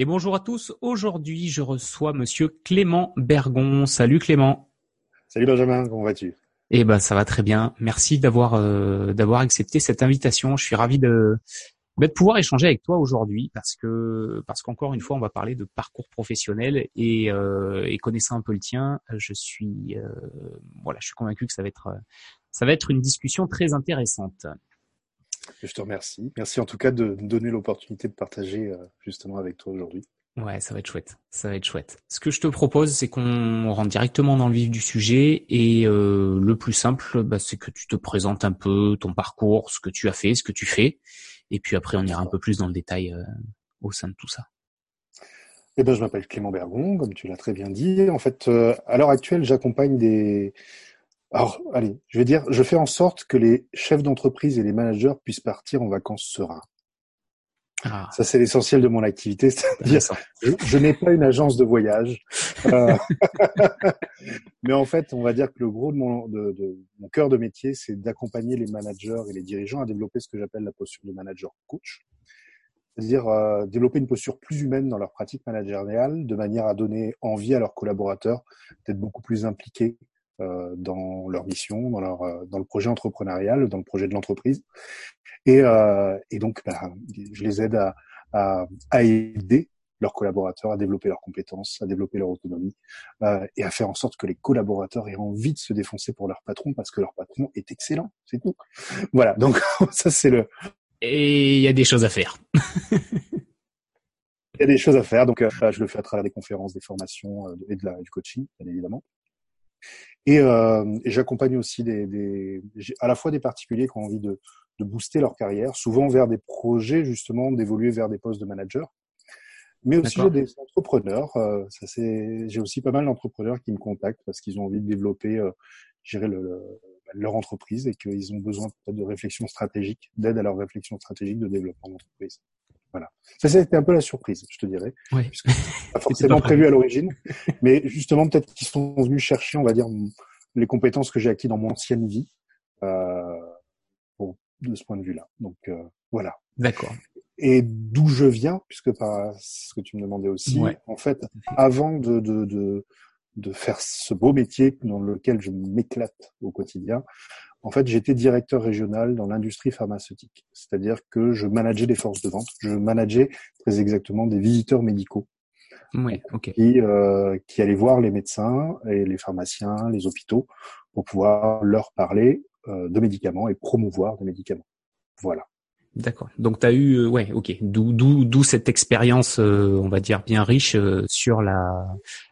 Et bonjour à tous. Aujourd'hui, je reçois Monsieur Clément Bergon. Salut Clément. Salut Benjamin, comment vas-tu? Eh ben, ça va très bien. Merci d'avoir euh, d'avoir accepté cette invitation. Je suis ravi de de pouvoir échanger avec toi aujourd'hui parce que parce qu'encore une fois, on va parler de parcours professionnel et, euh, et connaissant un peu le tien, je suis euh, voilà, je suis convaincu que ça va être ça va être une discussion très intéressante. Je te remercie. Merci en tout cas de me donner l'opportunité de partager euh, justement avec toi aujourd'hui. Ouais, ça va être chouette. Ça va être chouette. Ce que je te propose, c'est qu'on rentre directement dans le vif du sujet et euh, le plus simple, bah, c'est que tu te présentes un peu ton parcours, ce que tu as fait, ce que tu fais, et puis après on ira un peu plus dans le détail euh, au sein de tout ça. Eh ben, je m'appelle Clément Bergon, comme tu l'as très bien dit. En fait, euh, à l'heure actuelle, j'accompagne des alors, allez, je vais dire, je fais en sorte que les chefs d'entreprise et les managers puissent partir en vacances sereins. Ah. Ça, c'est l'essentiel de mon activité. C'est-à-dire, je, n'ai pas une agence de voyage. Euh, mais en fait, on va dire que le gros de mon, de, de mon cœur de métier, c'est d'accompagner les managers et les dirigeants à développer ce que j'appelle la posture de manager coach. C'est-à-dire euh, développer une posture plus humaine dans leur pratique managériale, de manière à donner envie à leurs collaborateurs d'être beaucoup plus impliqués dans leur mission, dans leur euh, dans le projet entrepreneurial, dans le projet de l'entreprise. Et, euh, et donc, bah, je les aide à, à, à, aider leurs collaborateurs à développer leurs compétences, à développer leur autonomie euh, et à faire en sorte que les collaborateurs aient envie de se défoncer pour leur patron parce que leur patron est excellent, c'est tout. Voilà, donc ça c'est le. Et il y a des choses à faire. Il y a des choses à faire, donc je le fais à travers des conférences, des formations et de la, du coaching, bien évidemment. Et, euh, et j'accompagne aussi des, des, à la fois des particuliers qui ont envie de, de booster leur carrière, souvent vers des projets justement d'évoluer vers des postes de manager, mais aussi des entrepreneurs. Euh, ça c'est, j'ai aussi pas mal d'entrepreneurs qui me contactent parce qu'ils ont envie de développer, euh, gérer le, leur entreprise et qu'ils ont besoin de réflexion stratégique, d'aide à leur réflexion stratégique de développement d'entreprise. Voilà. Ça, c'était un peu la surprise, je te dirais. Oui. Pas forcément prévu à l'origine, mais justement, peut-être qu'ils sont venus chercher, on va dire, les compétences que j'ai acquises dans mon ancienne vie, euh, bon, de ce point de vue-là. Donc, euh, voilà. D'accord. Et d'où je viens, puisque par ce que tu me demandais aussi, en fait, avant de, de, de, de faire ce beau métier dans lequel je m'éclate au quotidien, en fait, j'étais directeur régional dans l'industrie pharmaceutique. C'est-à-dire que je manageais des forces de vente. Je manageais très exactement des visiteurs médicaux. Oui. Qui, euh, qui allaient voir les médecins et les pharmaciens, les hôpitaux, pour pouvoir leur parler euh, de médicaments et promouvoir des médicaments. Voilà. D'accord. Donc tu as eu, euh, ouais, ok. D'où d'où d'où cette expérience, euh, on va dire bien riche euh, sur la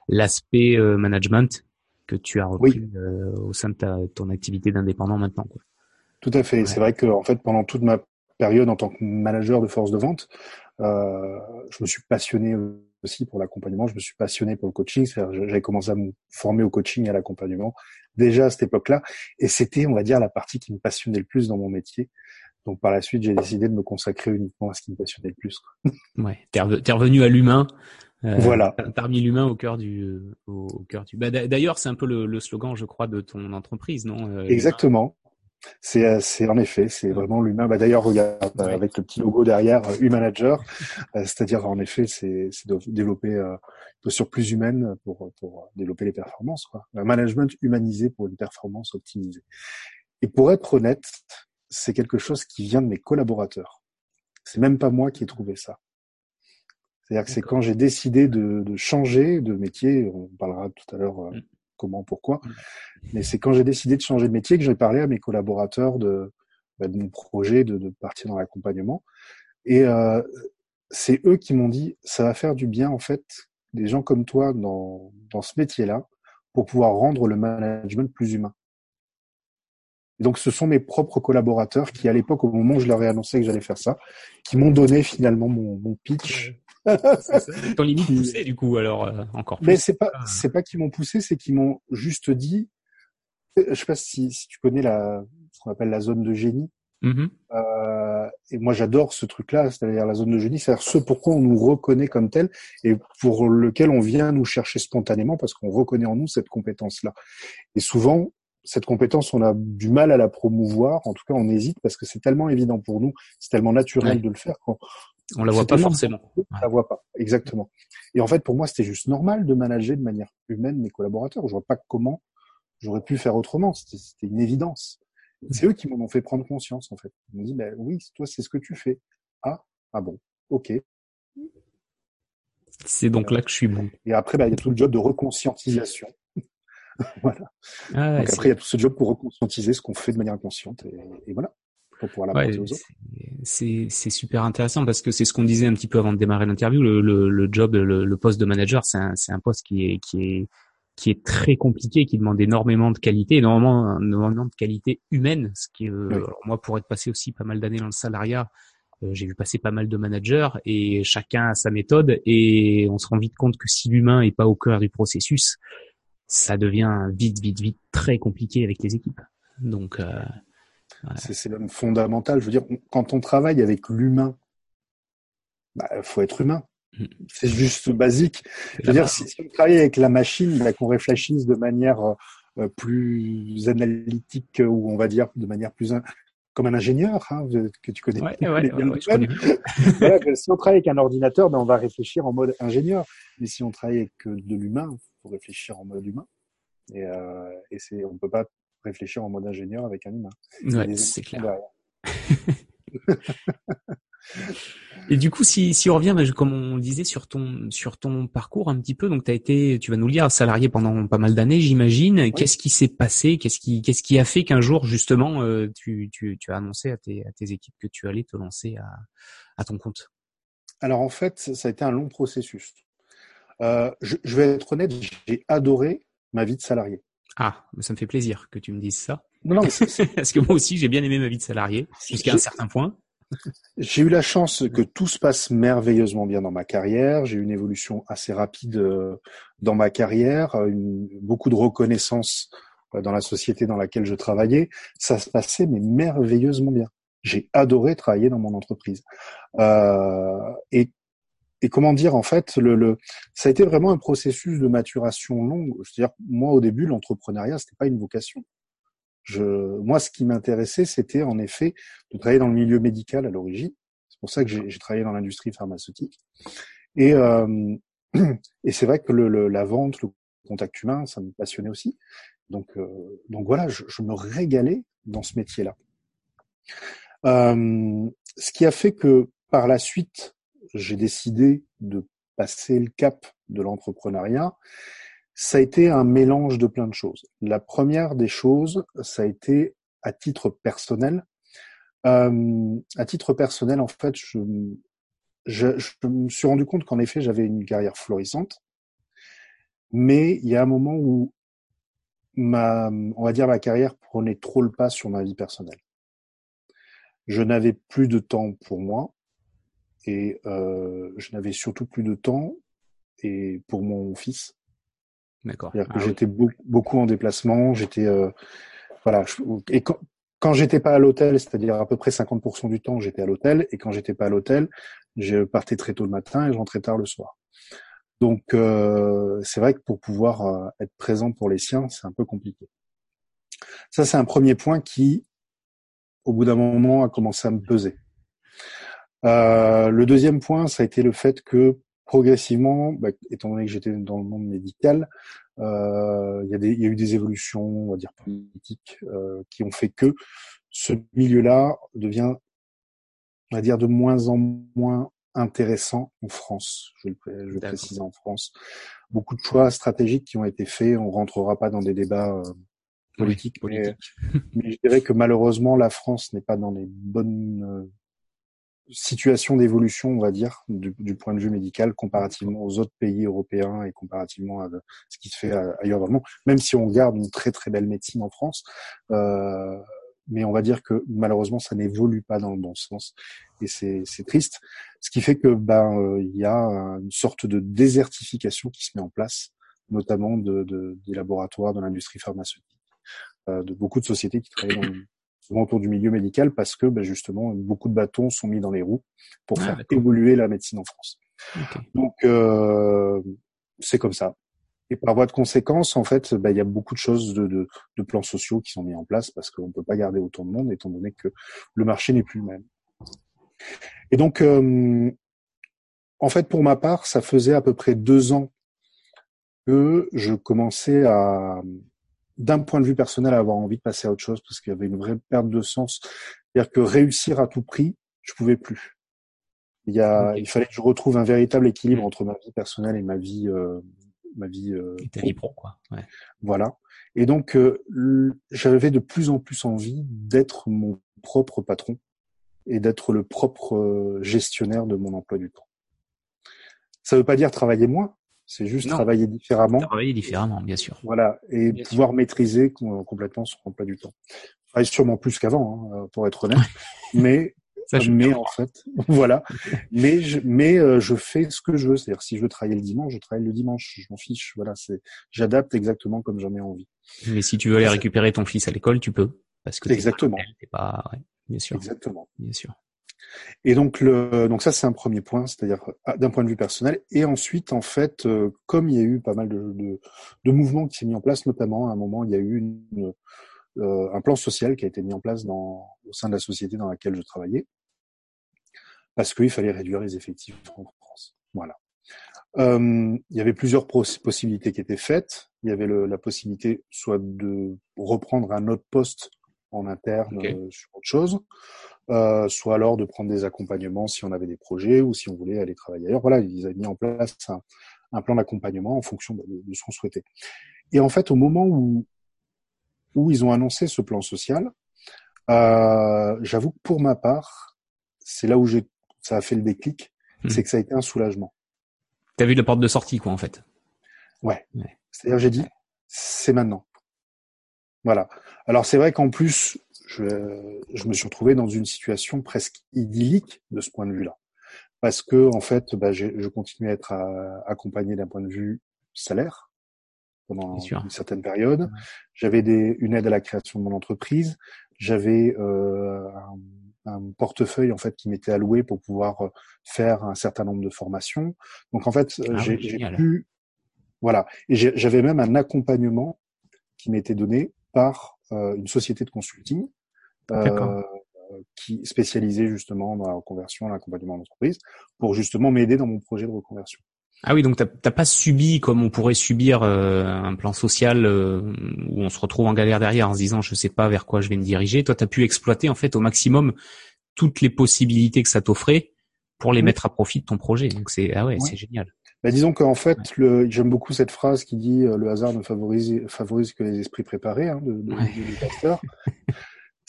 l'aspect management? Que tu as repris euh, au sein de ton activité d'indépendant maintenant. Quoi. Tout à fait. C'est vrai que en fait, pendant toute ma période en tant que manager de force de vente, euh, je me suis passionné aussi pour l'accompagnement. Je me suis passionné pour le coaching. J'avais commencé à me former au coaching et à l'accompagnement déjà à cette époque-là. Et c'était, on va dire, la partie qui me passionnait le plus dans mon métier. Donc par la suite, j'ai décidé de me consacrer uniquement à ce qui me passionnait le plus. Ouais, t'es revenu à l'humain euh, voilà. Parmi l'humain au cœur du, au, cœur du. Bah, D'ailleurs, c'est un peu le, le, slogan, je crois, de ton entreprise, non euh, Exactement. C'est, euh, c'est en effet, c'est vraiment l'humain. Bah, D'ailleurs, regarde avec le petit logo derrière, Humanager, c'est-à-dire en effet, c'est, c'est de développer une posture plus humaine pour, pour développer les performances. Quoi. Un management humanisé pour une performance optimisée. Et pour être honnête, c'est quelque chose qui vient de mes collaborateurs. C'est même pas moi qui ai trouvé ça. C'est-à-dire que c'est quand j'ai décidé de, de, changer de métier, on parlera tout à l'heure euh, mm. comment, pourquoi, mm. mais c'est quand j'ai décidé de changer de métier que j'ai parlé à mes collaborateurs de, bah, de mon projet de, de partir dans l'accompagnement. Et euh, c'est eux qui m'ont dit, ça va faire du bien en fait, des gens comme toi dans, dans ce métier-là, pour pouvoir rendre le management plus humain. Et donc, ce sont mes propres collaborateurs qui, à l'époque, au moment où je leur ai annoncé que j'allais faire ça, qui m'ont donné finalement mon, mon pitch ton limite poussé du coup alors euh, encore plus. Mais c'est pas c'est pas qu'ils m'ont poussé, c'est qu'ils m'ont juste dit. Je sais pas si, si tu connais la ce qu'on appelle la zone de génie. Mm-hmm. Euh, et moi j'adore ce truc-là, c'est-à-dire la zone de génie, c'est-à-dire ce pourquoi on nous reconnaît comme tel et pour lequel on vient nous chercher spontanément parce qu'on reconnaît en nous cette compétence-là. Et souvent cette compétence, on a du mal à la promouvoir. En tout cas, on hésite parce que c'est tellement évident pour nous, c'est tellement naturel de le faire On la voit pas forcément. On la voit pas, exactement. Et en fait, pour moi, c'était juste normal de manager de manière humaine mes collaborateurs. Je vois pas comment j'aurais pu faire autrement. C'était une évidence. C'est eux qui m'en ont fait prendre conscience, en fait. Ils m'ont dit, ben oui, toi, c'est ce que tu fais. Ah, ah bon, ok. C'est donc là que je suis bon. Et après, ben, il y a tout le job de reconscientisation. voilà. Ah donc après, il y a tout ce job pour reconscientiser ce qu'on fait de manière inconsciente. Et, voilà. Pour pouvoir l'apporter aux autres. C'est super intéressant parce que c'est ce qu'on disait un petit peu avant de démarrer l'interview. Le, le, le, job, le, le, poste de manager, c'est un, un poste qui est, qui est qui est très compliqué, qui demande énormément de qualité, énormément, énormément de qualité humaine. Ce qui, euh, moi, pour être passé aussi pas mal d'années dans le salariat, euh, j'ai vu passer pas mal de managers et chacun a sa méthode et on se rend vite compte que si l'humain est pas au cœur du processus, ça devient vite, vite, vite très compliqué avec les équipes. Donc, euh, c'est même fondamental. Je veux dire, quand on travaille avec l'humain, bah, faut être humain. Mm. C'est juste basique. Je veux dire, si, on travaille avec la machine, bah, qu'on réfléchisse de manière euh, plus analytique ou on va dire de manière plus comme un ingénieur hein, que tu connais. Ouais, ouais, voilà, si on travaille avec un ordinateur, ben on va réfléchir en mode ingénieur. Mais si on travaille avec de l'humain, il faut réfléchir en mode humain. Et, euh, et c'est, on peut pas réfléchir en mode ingénieur avec un humain. Ouais, c'est clair. Et du coup, si, si on revient, bah, comme on le disait, sur ton sur ton parcours un petit peu, donc tu as été, tu vas nous le dire, salarié pendant pas mal d'années, j'imagine. Qu'est-ce qui s'est passé? Qu'est-ce qui qu'est-ce qui a fait qu'un jour justement euh, tu, tu, tu as annoncé à tes à tes équipes que tu allais te lancer à à ton compte? Alors en fait, ça a été un long processus. Euh, je, je vais être honnête, j'ai adoré ma vie de salarié. Ah, ça me fait plaisir que tu me dises ça. Non, non, parce que moi aussi j'ai bien aimé ma vie de salarié jusqu'à un certain point. J'ai eu la chance que tout se passe merveilleusement bien dans ma carrière. J'ai eu une évolution assez rapide euh, dans ma carrière, une, beaucoup de reconnaissance euh, dans la société dans laquelle je travaillais. Ça se passait mais merveilleusement bien. J'ai adoré travailler dans mon entreprise. Euh, et, et comment dire en fait, le, le, ça a été vraiment un processus de maturation long. C'est-à-dire moi au début l'entrepreneuriat c'était pas une vocation. Je, moi, ce qui m'intéressait, c'était en effet de travailler dans le milieu médical à l'origine. C'est pour ça que j'ai travaillé dans l'industrie pharmaceutique. Et, euh, et c'est vrai que le, la vente, le contact humain, ça me passionnait aussi. Donc, euh, donc voilà, je, je, me régalais dans ce métier-là. Euh, ce qui a fait que par la suite, j'ai décidé de passer le cap de l'entrepreneuriat ça a été un mélange de plein de choses. La première des choses, ça a été à titre personnel. Euh, à titre personnel, en fait, je, je, me suis rendu compte qu'en effet, j'avais une carrière florissante, mais il y a un moment où ma, on va dire, ma carrière prenait trop le pas sur ma vie personnelle. Je n'avais plus de temps pour moi et euh, je n'avais surtout plus de temps et pour mon fils D'accord. Ah j'étais beaucoup en déplacement, j'étais euh, voilà, et quand, quand j'étais pas à l'hôtel, c'est-à-dire à peu près 50% du temps, j'étais à l'hôtel, et quand j'étais pas à l'hôtel, je partais très tôt le matin et je rentrais tard le soir. Donc euh, c'est vrai que pour pouvoir euh, être présent pour les siens, c'est un peu compliqué. Ça, c'est un premier point qui, au bout d'un moment, a commencé à me peser. Euh, le deuxième point, ça a été le fait que progressivement, bah, étant donné que j'étais dans le monde médical, euh, il, y a des, il y a eu des évolutions, on va dire politiques, euh, qui ont fait que ce milieu-là devient, on va dire, de moins en moins intéressant en France. Je vais le, préciser en France. Beaucoup de choix stratégiques qui ont été faits. On rentrera pas dans des débats euh, politiques, Mais, mais, je dirais que malheureusement, la France n'est pas dans les bonnes euh, situation d'évolution, on va dire, du, du, point de vue médical, comparativement aux autres pays européens et comparativement à ce qui se fait ailleurs dans le monde. Même si on garde une très très belle médecine en France, euh, mais on va dire que malheureusement ça n'évolue pas dans le bon sens et c'est triste. Ce qui fait que ben euh, il y a une sorte de désertification qui se met en place, notamment de, de des laboratoires, de l'industrie pharmaceutique, euh, de beaucoup de sociétés qui travaillent dans autour du milieu médical parce que ben, justement beaucoup de bâtons sont mis dans les roues pour ah, faire évoluer la médecine en France. Donc euh, c'est comme ça. Et par voie de conséquence, en fait, ben, il y a beaucoup de choses de, de, de, plans sociaux qui sont mis en place parce qu'on ne peut pas garder autant de monde étant donné que le marché n'est plus le même. Et donc, euh, en fait, pour ma part, ça faisait à peu près deux ans que je commençais à, d'un point de vue personnel, à avoir envie de passer à autre chose parce qu'il y avait une vraie perte de sens. C'est-à-dire que réussir à tout prix, je pouvais plus. Il, y a, il fallait que je retrouve un véritable équilibre mm. entre ma vie personnelle et ma vie, euh, ma vie. Euh, et ta vie pro, quoi. Ouais. Voilà. Et donc, euh, j'avais de plus en plus envie d'être mon propre patron et d'être le propre euh, gestionnaire de mon emploi du temps. Ça ne veut pas dire travailler moins, c'est juste travailler différemment. Travailler différemment, bien sûr. Voilà, et pouvoir maîtriser complètement son emploi du temps. Sûrement plus qu'avant, hein, pour être honnête, mais mais en fait, voilà. Mais je, mais euh, je fais ce que je veux. C'est-à-dire, si je veux travailler le dimanche, je travaille le dimanche. Je m'en fiche. Voilà, c'est, j'adapte exactement comme j'en ai envie. Mais si tu veux aller récupérer ton fils à l'école, tu peux, parce que exactement. Pas, ouais, bien sûr. Exactement. Bien sûr. Et donc le donc ça c'est un premier point, c'est-à-dire ah, d'un point de vue personnel. Et ensuite en fait, euh, comme il y a eu pas mal de, de, de mouvements qui s'est mis en place, notamment à un moment il y a eu une, euh, un plan social qui a été mis en place dans au sein de la société dans laquelle je travaillais, parce qu'il fallait réduire les effectifs en France. Voilà. Euh, il y avait plusieurs possibilités qui étaient faites. Il y avait le, la possibilité soit de reprendre un autre poste en interne euh, sur autre chose, euh, soit alors de prendre des accompagnements si on avait des projets ou si on voulait aller travailler ailleurs. Voilà, ils avaient mis en place un, un plan d'accompagnement en fonction de, de, ce qu'on souhaitait. Et en fait, au moment où, où ils ont annoncé ce plan social, euh, j'avoue que pour ma part, c'est là où j'ai, ça a fait le déclic, mmh. c'est que ça a été un soulagement. T'as vu la porte de sortie, quoi, en fait. Ouais. ouais. C'est-à-dire, j'ai dit, c'est maintenant. Voilà. Alors c'est vrai qu'en plus, je, je, me suis retrouvé dans une situation presque idyllique de ce point de vue-là, parce que en fait, bah, je continuais à être accompagné d'un point de vue salaire pendant une certaine période. J'avais une aide à la création de mon entreprise. J'avais euh, un, un, portefeuille en fait qui m'était alloué pour pouvoir faire un certain nombre de formations. Donc en fait, ah j'ai pu voilà, et j'avais même un accompagnement qui m'était donné par euh, une société de consulting euh, qui spécialisait justement dans la reconversion, l'accompagnement d'entreprise, pour justement m'aider dans mon projet de reconversion. Ah oui, donc t'as pas subi comme on pourrait subir euh, un plan social euh, où on se retrouve en galère derrière en se disant je sais pas vers quoi je vais me diriger. Toi, tu as pu exploiter en fait au maximum toutes les possibilités que ça t'offrait pour les mettre à profit de ton projet. Donc c'est ah ouais, c'est génial. Bah, disons qu'en fait, le, j'aime beaucoup cette phrase qui dit euh, le hasard ne favorise, favorise que les esprits préparés hein, de, de, ouais.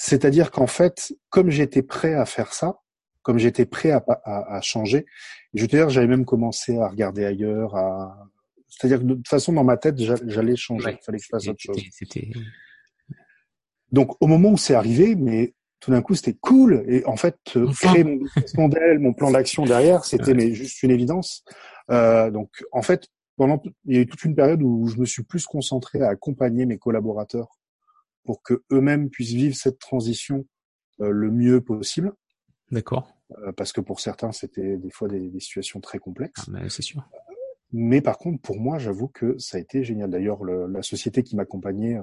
C'est-à-dire qu'en fait, comme j'étais prêt à faire ça, comme j'étais prêt à, à, à changer, je veux dire, j'avais même commencé à regarder ailleurs, à... c'est-à-dire que de toute façon, dans ma tête, j'allais changer, il fallait que je fasse autre chose. Donc, au moment où c'est arrivé, mais tout d'un coup, c'était cool. Et en fait, créer mon modèle, mon plan d'action derrière, c'était mais juste une évidence. Euh, donc, en fait, pendant il y a eu toute une période où je me suis plus concentré à accompagner mes collaborateurs pour que eux-mêmes puissent vivre cette transition euh, le mieux possible. D'accord. Euh, parce que pour certains, c'était des fois des, des situations très complexes. Ah, c'est sûr. Mais par contre, pour moi, j'avoue que ça a été génial. D'ailleurs, la société qui m'accompagnait,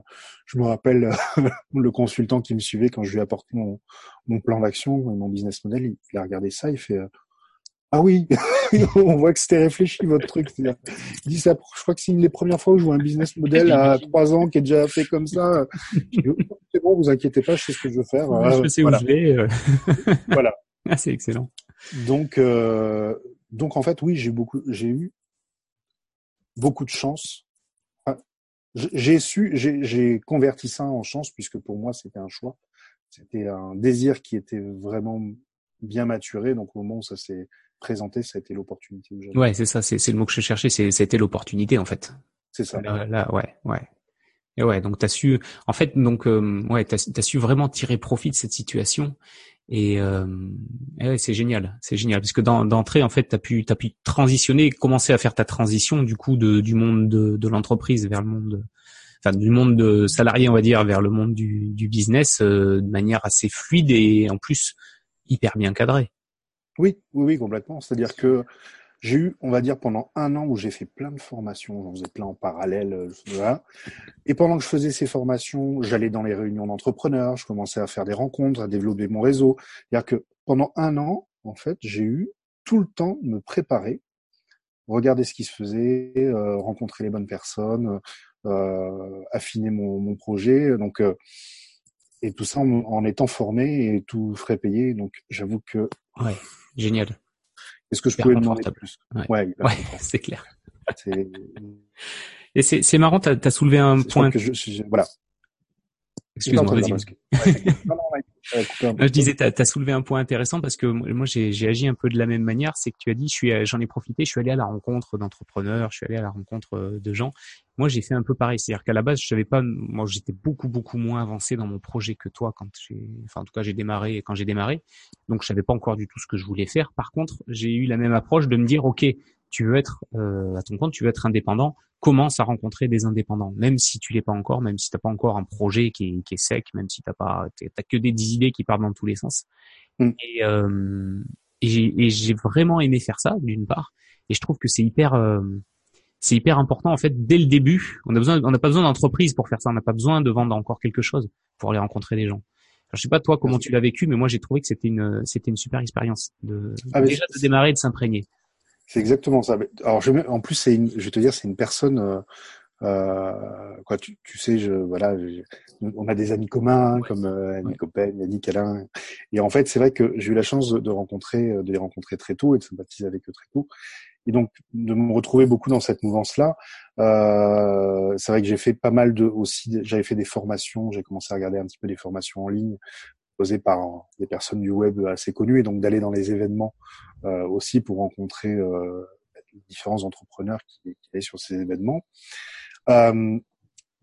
je me rappelle le consultant qui me suivait quand je lui ai apporté mon, mon plan d'action et mon business model, il, il, a regardé ça, il fait ah oui, on voit que c'était réfléchi votre truc. Il dit ça, je crois que c'est une des premières fois où je vois un business model à trois ans qui est déjà fait comme ça. C'est bon, vous inquiétez pas, je sais ce que je veux faire. Je sais voilà. où je vais. Euh. voilà. Ah, c'est excellent. Donc, euh, donc en fait, oui, j'ai beaucoup, j'ai eu beaucoup de chance. j'ai su, j'ai converti ça en chance puisque pour moi c'était un choix, c'était un désir qui était vraiment bien maturé. Donc au moment où ça s'est présenté, ça a été l'opportunité. Ouais, c'est ça, c'est le mot que je cherchais, c'est c'était l'opportunité en fait. C'est ça. Là, ouais, ouais. Et ouais, donc t'as su, en fait, donc euh, ouais, t'as as su vraiment tirer profit de cette situation. Et, euh, et ouais, c'est génial, c'est génial, parce que d'entrée, en fait, t'as pu, t'as pu transitionner, commencer à faire ta transition du coup de, du monde de, de l'entreprise vers le monde, enfin du monde de salarié, on va dire, vers le monde du, du business euh, de manière assez fluide et en plus hyper bien cadrée. Oui, oui, oui, complètement. C'est-à-dire que j'ai eu, on va dire, pendant un an où j'ai fait plein de formations, j'en faisais plein en parallèle, euh, voilà. Et pendant que je faisais ces formations, j'allais dans les réunions d'entrepreneurs, je commençais à faire des rencontres, à développer mon réseau. C'est-à-dire que pendant un an, en fait, j'ai eu tout le temps de me préparer, regarder ce qui se faisait, euh, rencontrer les bonnes personnes, euh, affiner mon, mon, projet. Donc, euh, et tout ça en, étant formé et tout frais payé. Donc, j'avoue que. Ouais, génial. Est-ce que je pouvais demander plus? Ouais, ouais, ouais c'est clair. Et c'est marrant, tu as, soulevé un point. Que je, voilà. Excuse-moi, vas-y. je disais, tu as, soulevé un point intéressant parce que moi, j'ai agi un peu de la même manière. C'est que tu as dit, j'en ai profité, je suis allé à la rencontre d'entrepreneurs, je suis allé à la rencontre euh, de gens. Moi, j'ai fait un peu pareil. C'est-à-dire qu'à la base, je savais pas, moi, j'étais beaucoup, beaucoup moins avancé dans mon projet que toi quand j'ai, enfin, en tout cas, j'ai démarré, quand j'ai démarré. Donc, je savais pas encore du tout ce que je voulais faire. Par contre, j'ai eu la même approche de me dire, OK, tu veux être euh, à ton compte, tu veux être indépendant, commence à rencontrer des indépendants, même si tu l'es pas encore, même si t'as pas encore un projet qui est, qui est sec, même si t'as pas, t'as que des, idées qui partent dans tous les sens. Mm. Et, euh, et j'ai vraiment aimé faire ça d'une part, et je trouve que c'est hyper, euh, c'est hyper important en fait dès le début. On a besoin, on n'a pas besoin d'entreprise pour faire ça, on n'a pas besoin de vendre encore quelque chose pour aller rencontrer des gens. Alors, je sais pas toi comment tu l'as vécu, mais moi j'ai trouvé que c'était une, c'était une super expérience de ah, déjà de démarrer, de s'imprégner. C'est exactement ça. Alors, je, en plus, c'est une, je vais te dire, c'est une personne. Euh, euh, quoi, tu, tu, sais, je, voilà, on a des amis communs comme euh, Annie Coppen, Yannick Alain. Et en fait, c'est vrai que j'ai eu la chance de, rencontrer, de les rencontrer très tôt et de sympathiser avec eux très tôt. Et donc, de me retrouver beaucoup dans cette mouvance-là. Euh, c'est vrai que j'ai fait pas mal de aussi. J'avais fait des formations. J'ai commencé à regarder un petit peu des formations en ligne posé par des personnes du web assez connues et donc d'aller dans les événements euh, aussi pour rencontrer euh, différents entrepreneurs qui, qui allaient sur ces événements. Euh,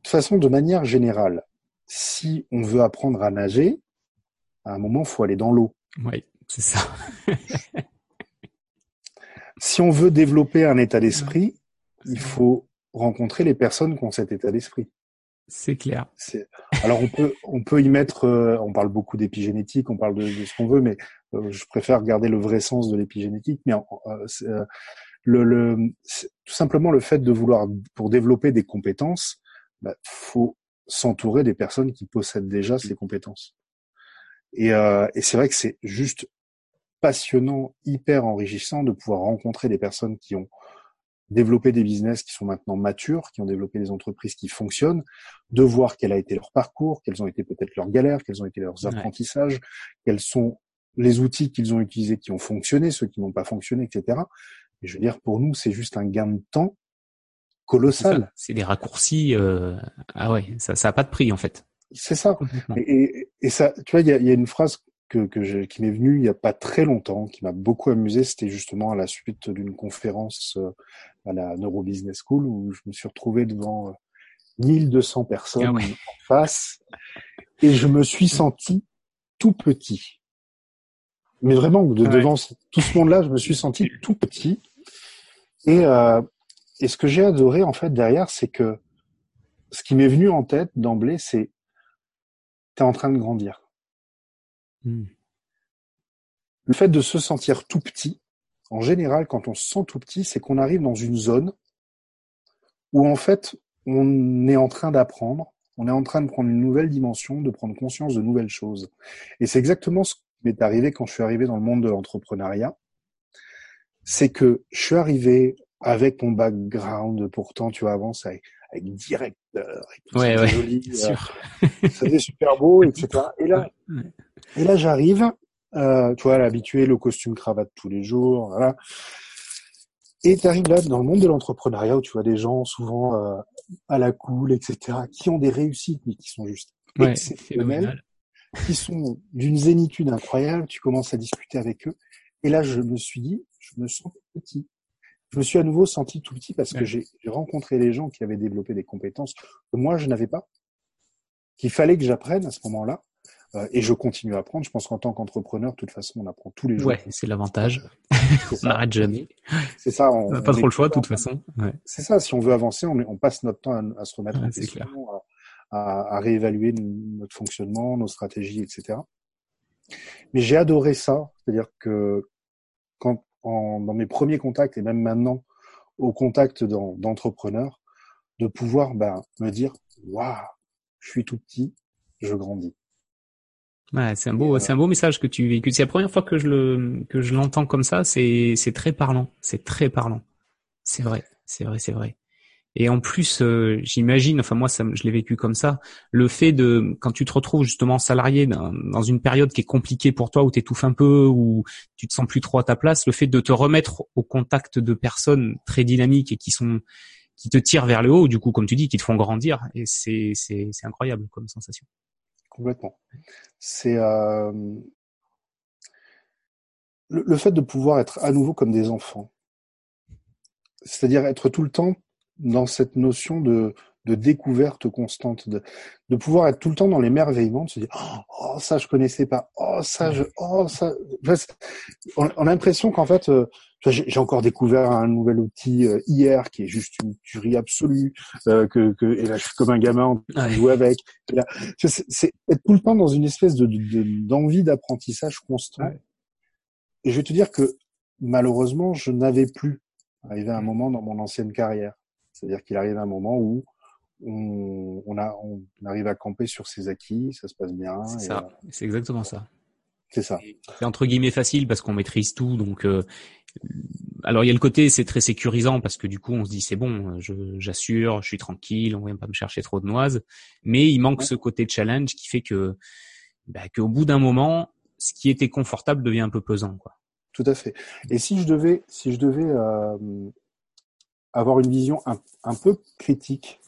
de façon, de manière générale, si on veut apprendre à nager, à un moment, faut aller dans l'eau. Oui, c'est ça. si on veut développer un état d'esprit, il faut rencontrer les personnes qui ont cet état d'esprit. C'est clair. Alors on peut on peut y mettre, euh, on parle beaucoup d'épigénétique, on parle de, ce qu'on veut, mais euh, je préfère garder le vrai sens de l'épigénétique. Mais euh, le, le tout simplement le fait de vouloir pour développer des compétences, bah, faut s'entourer des personnes qui possèdent déjà ces compétences. Et, et c'est vrai que c'est juste passionnant, hyper enrichissant de pouvoir rencontrer des personnes qui ont développer des business qui sont maintenant matures, qui ont développé des entreprises qui fonctionnent, de voir quel a été leur parcours, quelles ont été peut-être leurs galères, quels ont été leurs apprentissages, quels sont les outils qu'ils ont utilisés qui ont fonctionné, ceux qui n'ont pas fonctionné, etc. Et je veux dire, pour nous, c'est juste un gain de temps colossal. C'est des raccourcis. Euh... Ah ouais, ça, ça a pas de prix en fait. C'est ça. Et, et, ça, tu vois, il y a, y a, une phrase que, que qui m'est venue il y a pas très longtemps, qui m'a beaucoup amusé. C'était justement à la suite d'une conférence euh, à la Neuro Business School où je me suis retrouvé devant 1200 euh, personnes ah en face et je me suis senti tout petit. Mais vraiment, de, devant tout ce monde-là, je me suis senti tout petit. Et, euh, et ce que j'ai adoré en fait derrière, c'est que ce qui m'est venu en tête d'emblée, c'est t'es en train de grandir. Hmm. Le fait de se sentir tout petit, en général, quand on se sent tout petit, c'est qu'on arrive dans une zone où en fait, on est en train d'apprendre, on est en train de prendre une nouvelle dimension, de prendre conscience de nouvelles choses. Et c'est exactement ce m'est arrivé quand je suis arrivé dans le monde de l'entrepreneuriat. C'est que je suis arrivé avec mon background, pourtant, tu vois, avant, avec, avec directeur, et ouais, ouais, joli, euh, ça faisait super beau, etc. Et là, et là, j'arrive, euh, tu vois, l'habitué, le costume cravate tous les jours, voilà. Et tu arrives là dans le monde de l'entrepreneuriat où tu vois des gens souvent euh, à la cool, etc., qui ont des réussites, mais qui sont juste ouais, exceptionnelles, qui sont d'une zénitude incroyable. Tu commences à discuter avec eux. Et là, je me suis dit, je me sens petit. Je me suis à nouveau senti tout petit parce que j'ai rencontré des gens qui avaient développé des compétences que moi, je n'avais pas, qu'il fallait que j'apprenne à ce moment-là. Euh, et je continue à apprendre. Je pense qu'en tant qu'entrepreneur, de toute façon, on apprend tous les jours. Ouais, c'est l'avantage. on n'arrête jamais. C'est ça. On n'a pas trop le choix, de toute façon. Ouais. C'est ça. Si on veut avancer, on, on passe notre temps à, à se remettre en question, à, à, réévaluer notre fonctionnement, nos stratégies, etc. Mais j'ai adoré ça. C'est-à-dire que quand, en, dans mes premiers contacts et même maintenant au contact d'entrepreneurs, de pouvoir ben, me dire, waouh, je suis tout petit, je grandis. Ouais, c'est un beau, c'est un beau message que tu véhicules. C'est la première fois que je le, que je l'entends comme ça. C'est, c'est très parlant. C'est très parlant. C'est vrai, c'est vrai, c'est vrai. Et en plus, euh, j'imagine, enfin moi, ça, je l'ai vécu comme ça, le fait de, quand tu te retrouves justement salarié dans, une période qui est compliquée pour toi, où tu étouffes un peu, où tu te sens plus trop à ta place, le fait de te remettre au contact de personnes très dynamiques et qui sont, qui te tirent vers le haut, du coup, comme tu dis, qui te font grandir, et c'est, c'est, incroyable comme sensation. Complètement. C'est euh... le, le fait de pouvoir être à nouveau comme des enfants, c'est-à-dire être tout le temps dans cette notion de, de découverte constante, de, de pouvoir être tout le temps dans l'émerveillement, de se dire oh ça je connaissais pas, oh ça je, oh ça. On, a l'impression qu'en fait euh, j'ai encore découvert un nouvel outil euh, hier qui est juste une tuerie absolue, euh, que, que et là je suis comme un gamin en jouer avec. C'est être tout le temps dans une espèce de d'envie d'apprentissage constant. Et je vais te dire que malheureusement je n'avais plus arrivé à un moment dans mon ancienne carrière. C'est-à-dire qu'il arrive un moment où on, on, a, on arrive à camper sur ses acquis, ça se passe bien. C'est ça, c'est exactement ça. C'est ça. C'est entre guillemets facile parce qu'on maîtrise tout, donc. Euh, alors il y a le côté c'est très sécurisant parce que du coup on se dit c'est bon, j'assure, je, suis tranquille, on vient pas me chercher trop de noises. Mais il manque ce côté challenge qui fait que bah, qu'au bout d'un moment, ce qui était confortable devient un peu pesant, quoi. Tout à fait. Et si je devais, si je devais euh, avoir une vision un, un peu critique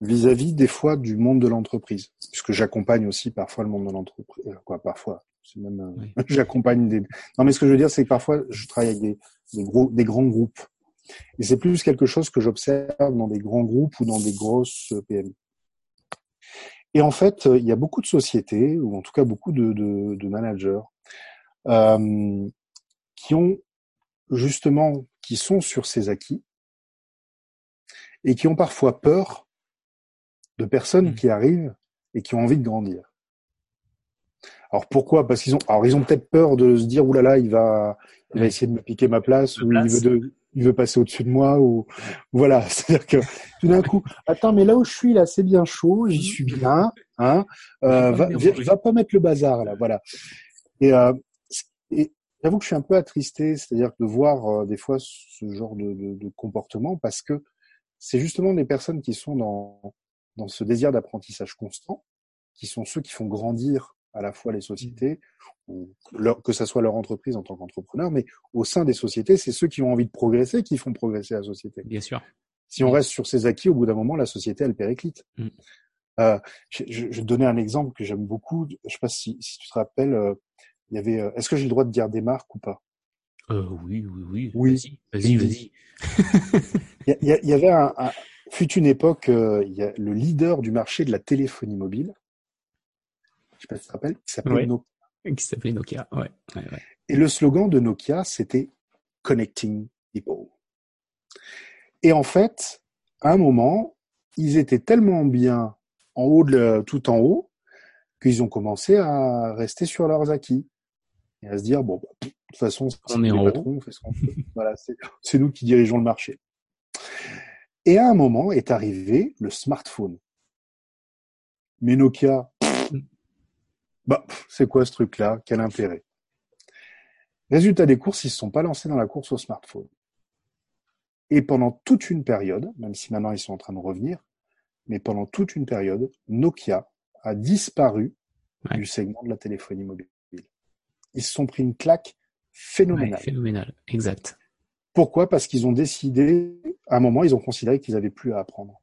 vis-à-vis des fois du monde de l'entreprise, puisque j'accompagne aussi parfois le monde de l'entreprise, euh, quoi, parfois. C'est même, euh, j'accompagne des. Non, mais ce que je veux dire, c'est que parfois, je travaille avec des, des gros, des grands groupes, et c'est plus quelque chose que j'observe dans des grands groupes ou dans des grosses PME. Et en fait, il y a beaucoup de sociétés, ou en tout cas beaucoup de, de, de managers, euh, qui ont justement, qui sont sur ces acquis, et qui ont parfois peur de personnes mmh. qui arrivent et qui ont envie de grandir. Alors pourquoi? Parce qu'ils ont, alors ils ont peut-être peur de se dire oulala, il va, il va essayer de me piquer ma place ou il veut il veut passer au-dessus de moi ou voilà. C'est-à-dire que tout d'un coup, attends, mais là où je suis là, c'est bien chaud, j'y suis bien, hein. Euh, va, va, pas mettre le bazar là, voilà. Et, euh, et j'avoue que je suis un peu attristé, c'est-à-dire de voir euh, des fois ce genre de, de, de comportement parce que c'est justement des personnes qui sont dans, dans ce désir d'apprentissage constant, qui sont ceux qui font grandir à la fois les sociétés, ou que ce soit leur entreprise en tant qu'entrepreneur, mais au sein des sociétés, c'est ceux qui ont envie de progresser qui font progresser la société. Bien sûr. Si on reste sur ces acquis, au bout d'un moment, la société, elle périclite. Mm. Euh, je, je, vais te donner un exemple que j'aime beaucoup. Je sais pas si, si tu te rappelles, euh, il y avait. Euh, est-ce que j'ai le droit de dire des marques ou pas? Euh, Oui, oui, oui. Oui. Vas-y, vas-y. Il y, avait un, fut une époque, euh, il y a le leader du marché de la téléphonie mobile. Je sais pas si tu te rappelles, qui s'appelait Nokia. Qui s'appelait Nokia, ouais, Et le slogan de Nokia, c'était Connecting People. Et en fait, à un moment, ils étaient tellement bien en haut de tout en haut qu'ils ont commencé à rester sur leurs acquis et à se dire bon, bah, toute façon, on est en voilà, c'est nous qui dirigeons le marché. Et à un moment est arrivé le smartphone. Mais Nokia, bah, c'est quoi ce truc-là? Quel intérêt? Résultat des courses, ils se sont pas lancés dans la course au smartphone. Et pendant toute une période, même si maintenant ils sont en train de revenir, mais pendant toute une période, Nokia a disparu du segment de la téléphonie mobile. Ils se sont pris une claque phénoménale. Ouais, phénoménale, exact. Pourquoi? Parce qu'ils ont décidé, à un moment, ils ont considéré qu'ils avaient plus à apprendre.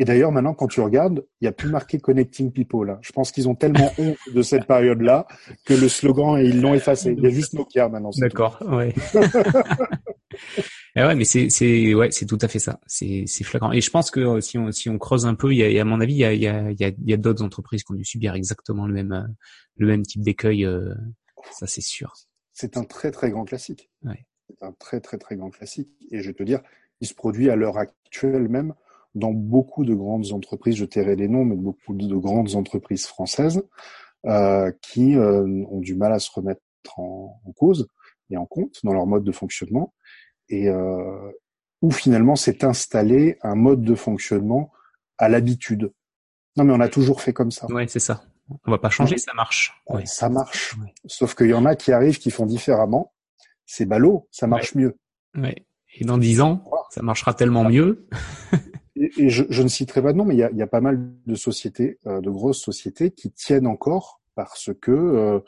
Et d'ailleurs, maintenant, quand tu regardes, il n'y a plus marqué Connecting People. Là. Je pense qu'ils ont tellement honte de cette période-là que le slogan, ils l'ont effacé. Il y a juste Nokia maintenant. D'accord, ouais. ouais, mais c'est c'est ouais, c'est tout à fait ça. C'est c'est flagrant. Et je pense que euh, si on si on creuse un peu, il y a, à mon avis, il y a il y a il y a, d'autres entreprises qui ont dû subir exactement le même euh, le même type d'écueil. Euh, ça, c'est sûr c'est un très très grand classique. C'est un très très très grand classique. Et je vais te dire, il se produit à l'heure actuelle même dans beaucoup de grandes entreprises, je tairai les noms, mais beaucoup de, grandes entreprises françaises euh, qui euh, ont du mal à se remettre en, cause et en compte dans leur mode de fonctionnement, et euh, où finalement s'est installé un mode de fonctionnement à l'habitude. Non, mais on a toujours fait comme ça. Ouais, c'est ça. On va pas changer, ça marche. Ouais. Ça marche. Sauf qu'il y en a qui arrivent, qui font différemment. C'est ballot, ça marche mieux. Ouais. Et dans dix ans, ça marchera tellement mieux. et, je, je, ne citerai pas de nom, mais il y a, y a, pas mal de sociétés, euh, de grosses sociétés, qui tiennent encore parce que euh,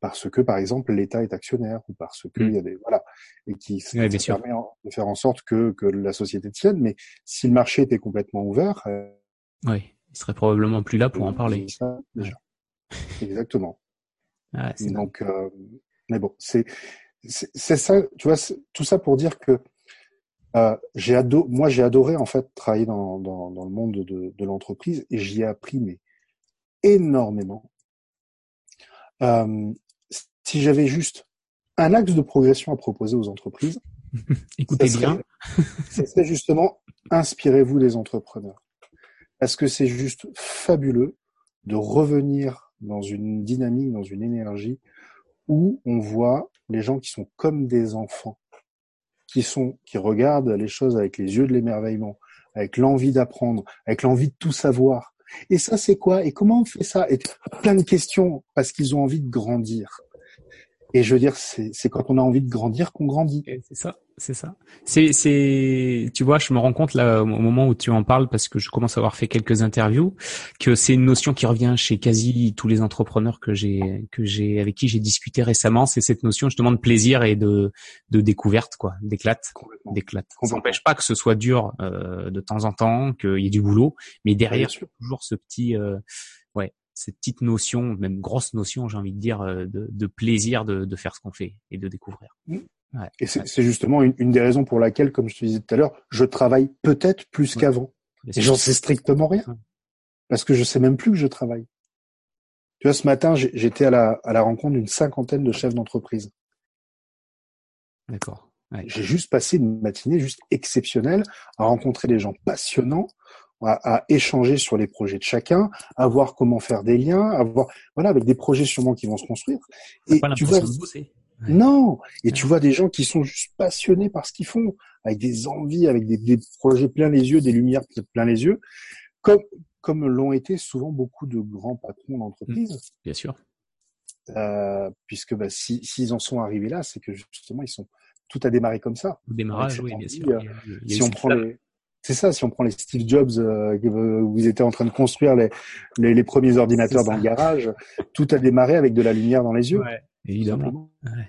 parce que par exemple l'État est actionnaire ou parce que il y a des voilà et qui ouais, permet de faire en sorte que que la société tienne. Mais si le marché était complètement ouvert, euh, oui, il serait probablement plus là pour en parler. Ça, déjà. Exactement. Ah, Donc, euh, mais bon, c'est c'est ça, tu vois, tout ça pour dire que euh, j'ai ado moi j'ai adoré en fait travailler dans, dans, dans le monde de, de l'entreprise et j'y ai appris mais énormément. Euh, si j'avais juste un axe de progression à proposer aux entreprises, écoutez bien, c'est justement inspirez-vous des entrepreneurs parce que c'est juste fabuleux de revenir dans une dynamique, dans une énergie où on voit les gens qui sont comme des enfants qui sont, qui regardent les choses avec les yeux de l'émerveillement, avec l'envie d'apprendre, avec l'envie de tout savoir. Et ça, c'est quoi? Et comment on fait ça? Et plein de questions parce qu'ils ont envie de grandir. Et je veux dire, c'est quand on a envie de grandir qu'on grandit. C'est ça c'est ça. C'est, c'est, tu vois, je me rends compte là au moment où tu en parles parce que je commence à avoir fait quelques interviews que c'est une notion qui revient chez quasi tous les entrepreneurs que j'ai, que j'ai, avec qui j'ai discuté récemment. C'est cette notion justement de plaisir et de, de découverte, quoi, d'éclate, d'éclate. Ça n'empêche pas que ce soit dur euh, de temps en temps, qu'il y ait du boulot, mais derrière toujours ce petit, euh, cette petite notion, même grosse notion, j'ai envie de dire, euh, de, de plaisir de, de, faire ce qu'on fait et de découvrir. Mmh. Ouais, et c'est justement une, une, des raisons pour laquelle, comme je te disais tout à l'heure, je travaille peut-être plus qu'avant. Et j'en sais strictement rien. Parce que je sais même plus que je travaille. Tu vois, ce matin, j'étais à la, à la rencontre d'une cinquantaine de chefs d'entreprise. D'accord. Ouais. J'ai juste passé une matinée juste exceptionnelle à rencontrer des gens passionnants, à, à, échanger sur les projets de chacun, à voir comment faire des liens, à voir, voilà, avec des projets sûrement qui vont se construire. Et tu vois, non. Et tu vois des gens qui sont juste passionnés par ce qu'ils font, avec des envies, avec des, des, projets plein les yeux, des lumières plein les yeux, comme comme l'ont été souvent beaucoup de grands patrons d'entreprise. Mmh, bien sûr. Euh, puisque bah, s'ils si, en sont arrivés là, c'est que justement ils sont tout à démarrer comme ça. Démarrage, oui, bien sûr. Euh, si on prend les, c'est ça, si on prend les Steve Jobs euh, où ils étaient en train de construire les, les, les premiers ordinateurs dans le garage, tout a démarré avec de la lumière dans les yeux. Ouais. Évidemment. Ouais.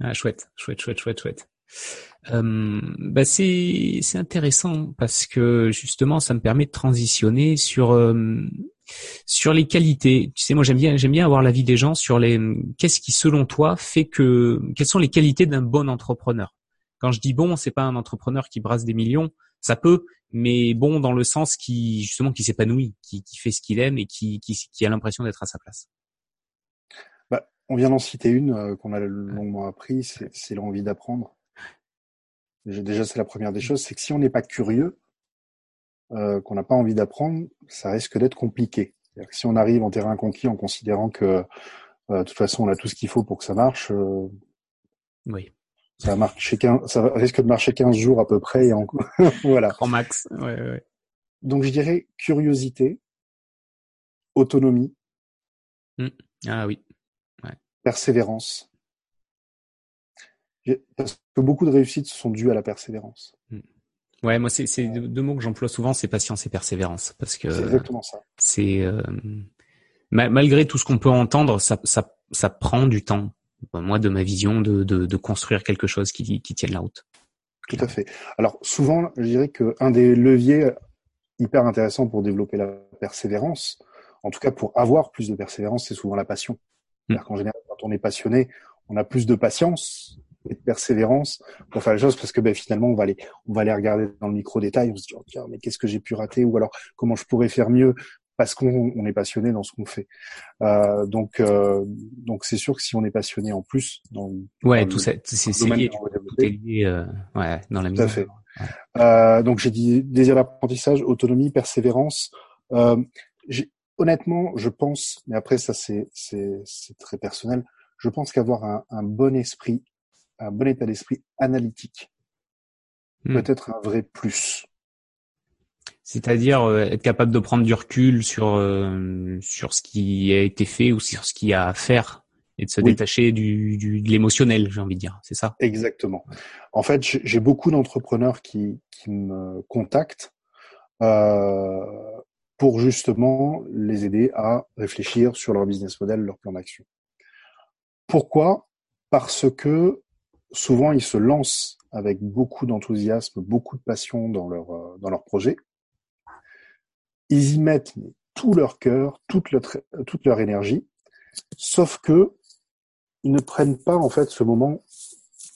Ah, chouette, chouette, chouette, chouette, chouette. Euh, bah c'est c'est intéressant parce que justement ça me permet de transitionner sur euh, sur les qualités. Tu sais moi j'aime bien j'aime bien avoir l'avis des gens sur les qu'est-ce qui selon toi fait que quelles sont les qualités d'un bon entrepreneur? Quand je dis bon, c'est pas un entrepreneur qui brasse des millions, ça peut, mais bon dans le sens qui justement qui s'épanouit, qui, qui fait ce qu'il aime et qui qui, qui a l'impression d'être à sa place. On vient d'en citer une euh, qu'on a longuement appris, c'est l'envie d'apprendre. Déjà, c'est la première des choses, c'est que si on n'est pas curieux, euh, qu'on n'a pas envie d'apprendre, ça risque d'être compliqué. Que si on arrive en terrain conquis en considérant que euh, de toute façon on a tout ce qu'il faut pour que ça marche, euh, oui. Ça, va marcher 15, ça risque de marcher 15 jours à peu près. Et en... voilà. En max. Ouais, ouais. Donc je dirais curiosité, autonomie. Mmh. Ah oui persévérance. Parce que beaucoup de réussites sont dues à la persévérance. Hmm. Ouais, moi c'est deux mots que j'emploie souvent, c'est patience et persévérance, parce que c'est exactement ça. C'est euh, malgré tout ce qu'on peut entendre, ça, ça, ça prend du temps. Moi, de ma vision, de, de, de construire quelque chose qui, qui tienne la route. Tout à fait. Alors souvent, je dirais qu'un des leviers hyper intéressants pour développer la persévérance, en tout cas pour avoir plus de persévérance, c'est souvent la passion. C'est-à-dire qu'en général, on est passionné, on a plus de patience et de persévérance pour faire les choses parce que ben, finalement on va aller on va aller regarder dans le micro détail on se dit oh, tiens mais qu'est-ce que j'ai pu rater? Ou alors comment je pourrais faire mieux parce qu'on est passionné dans ce qu'on fait. Euh, donc euh, donc c'est sûr que si on est passionné en plus dans ouais tout ça c'est lié, lié euh, ouais dans la tout à fait. euh, donc j'ai dit désir d'apprentissage autonomie persévérance. Euh, honnêtement, je pense, mais après ça c'est c'est très personnel, je pense qu'avoir un, un, bon esprit, un bon état d'esprit analytique, hmm. peut être un vrai plus. C'est-à-dire euh, être capable de prendre du recul sur euh, sur ce qui a été fait ou sur ce qu'il y a à faire et de se détacher du, du, de l'émotionnel, j'ai envie de dire. C'est ça? Exactement. En fait, j'ai beaucoup d'entrepreneurs qui, qui me contactent euh, pour justement les aider à réfléchir sur leur business model, leur plan d'action. Pourquoi? Parce que souvent ils se lancent avec beaucoup d'enthousiasme, beaucoup de passion dans leur dans leur projet ils y mettent tout leur cœur, toute leur, toute leur énergie, sauf que ils ne prennent pas en fait ce moment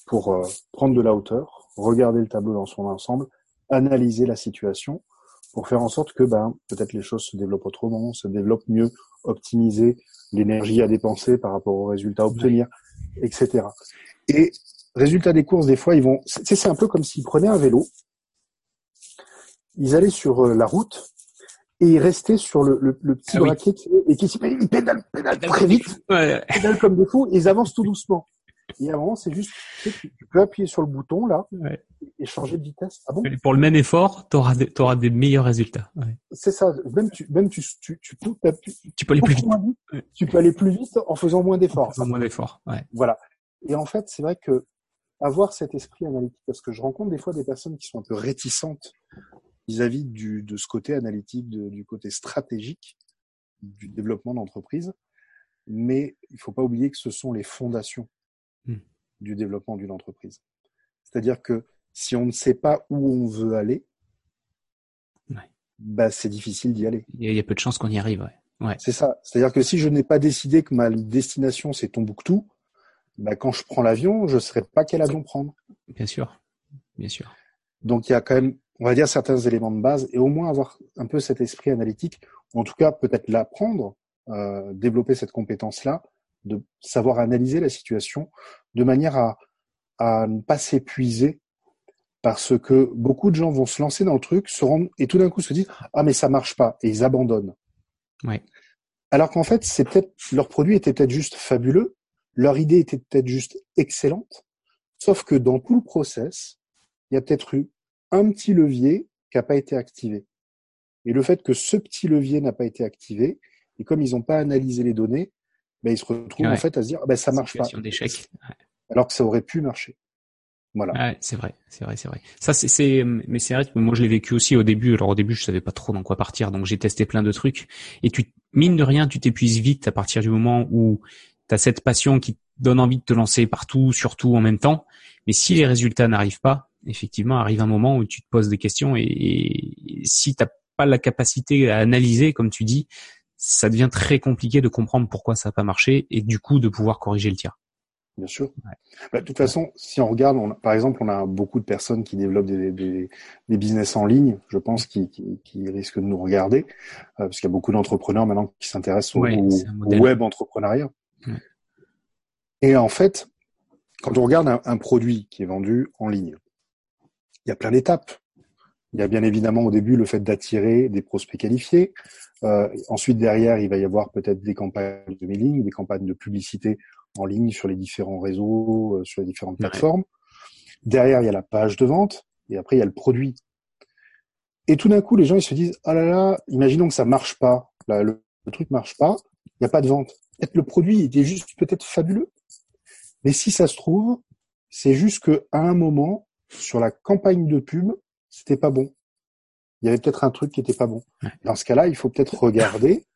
pour euh, prendre de la hauteur, regarder le tableau dans son ensemble, analyser la situation, pour faire en sorte que ben peut-être les choses se développent autrement, se développent mieux, optimiser l'énergie à dépenser par rapport aux résultats à obtenir, etc. Et résultat des courses, des fois, ils vont, c'est un peu comme s'ils prenaient un vélo, ils allaient sur euh, la route et il restait sur le, le, le petit ah braquet et qui il pédale, pédale très vite, ouais. pédale comme des fous, et ils avancent tout doucement. Et moment, c'est juste, tu, sais, tu, peux appuyer sur le bouton là ouais. et changer de vitesse. Ah bon? Pour le même effort, tu auras, des, auras des meilleurs résultats. Ouais. C'est ça. Même tu, même tu, tu, tu, peux, tu, tu peux aller plus vite. vite? Tu peux aller plus vite en faisant moins d'efforts. En faisant moins d'efforts. Ouais. Voilà. Et en fait, c'est vrai que avoir cet esprit analytique, parce que je rencontre des fois des personnes qui sont un peu réticentes vis-à-vis de ce côté analytique, de, du côté stratégique du développement d'entreprise. Mais il faut pas oublier que ce sont les fondations mmh. du développement d'une entreprise. C'est-à-dire que si on ne sait pas où on veut aller, ouais. bah, c'est difficile d'y aller. Il y, a peu de chances qu'on y arrive. Ouais. ouais. C'est ça. C'est-à-dire que si je n'ai pas décidé que ma destination c'est Tombouctou, bah, quand je prends l'avion, je ne saurais pas quel avion prendre. Bien sûr, bien sûr. Donc il y a quand même on va dire certains éléments de base et au moins avoir un peu cet esprit analytique, ou en tout cas peut-être l'apprendre, euh, développer cette compétence-là, de savoir analyser la situation de manière à, à ne pas s'épuiser parce que beaucoup de gens vont se lancer dans le truc, se rendre et tout d'un coup se disent ah mais ça marche pas et ils abandonnent. Ouais. Alors qu'en fait c'est peut-être leur produit était peut-être juste fabuleux, leur idée était peut-être juste excellente, sauf que dans tout le process il y a peut-être eu un petit levier qui n'a pas été activé. Et le fait que ce petit levier n'a pas été activé, et comme ils n'ont pas analysé les données, ben, ils se retrouvent en fait à se dire, ben, ça marche pas. d'échec. Alors que ça aurait pu marcher. Voilà. Ouais, c'est vrai, c'est vrai, c'est vrai. Ça, c'est, c'est, mais c'est vrai que moi je l'ai vécu aussi au début. Alors au début, je savais pas trop dans quoi partir, donc j'ai testé plein de trucs. Et tu, mine de rien, tu t'épuises vite à partir du moment où tu as cette passion qui te donne envie de te lancer partout, surtout en même temps. Mais si les résultats n'arrivent pas, effectivement, arrive un moment où tu te poses des questions et, et si t'as pas la capacité à analyser, comme tu dis, ça devient très compliqué de comprendre pourquoi ça n'a pas marché et du coup de pouvoir corriger le tir. Bien sûr. Ouais. Bah, de toute façon, si on regarde, on par exemple, on a beaucoup de personnes qui développent des, des, des business en ligne, je pense, qui, qui, qui risquent de nous regarder, euh, parce qu'il y a beaucoup d'entrepreneurs maintenant qui s'intéressent au, ouais, au, web entrepreneuriat. Ouais. Et en fait, quand on regarde un, un, produit qui est vendu en ligne, il y a plein d'étapes. Il y a bien évidemment au début le fait d'attirer des prospects qualifiés. Euh, ensuite, derrière, il va y avoir peut-être des campagnes de mailing, des campagnes de publicité en ligne sur les différents réseaux, euh, sur les différentes plateformes. Derrière, il y a la page de vente et après, il y a le produit. Et tout d'un coup, les gens ils se disent ah là là, imaginons que ça marche pas, Là, le, le, truc marche pas, il n'y a pas de vente. Peut-être le produit était juste peut-être fabuleux, mais si ça se trouve, c'est juste que à un moment, sur la campagne de pub, c'était pas bon. Il y avait peut-être un truc qui était pas bon. Dans ce cas-là, il faut peut-être regarder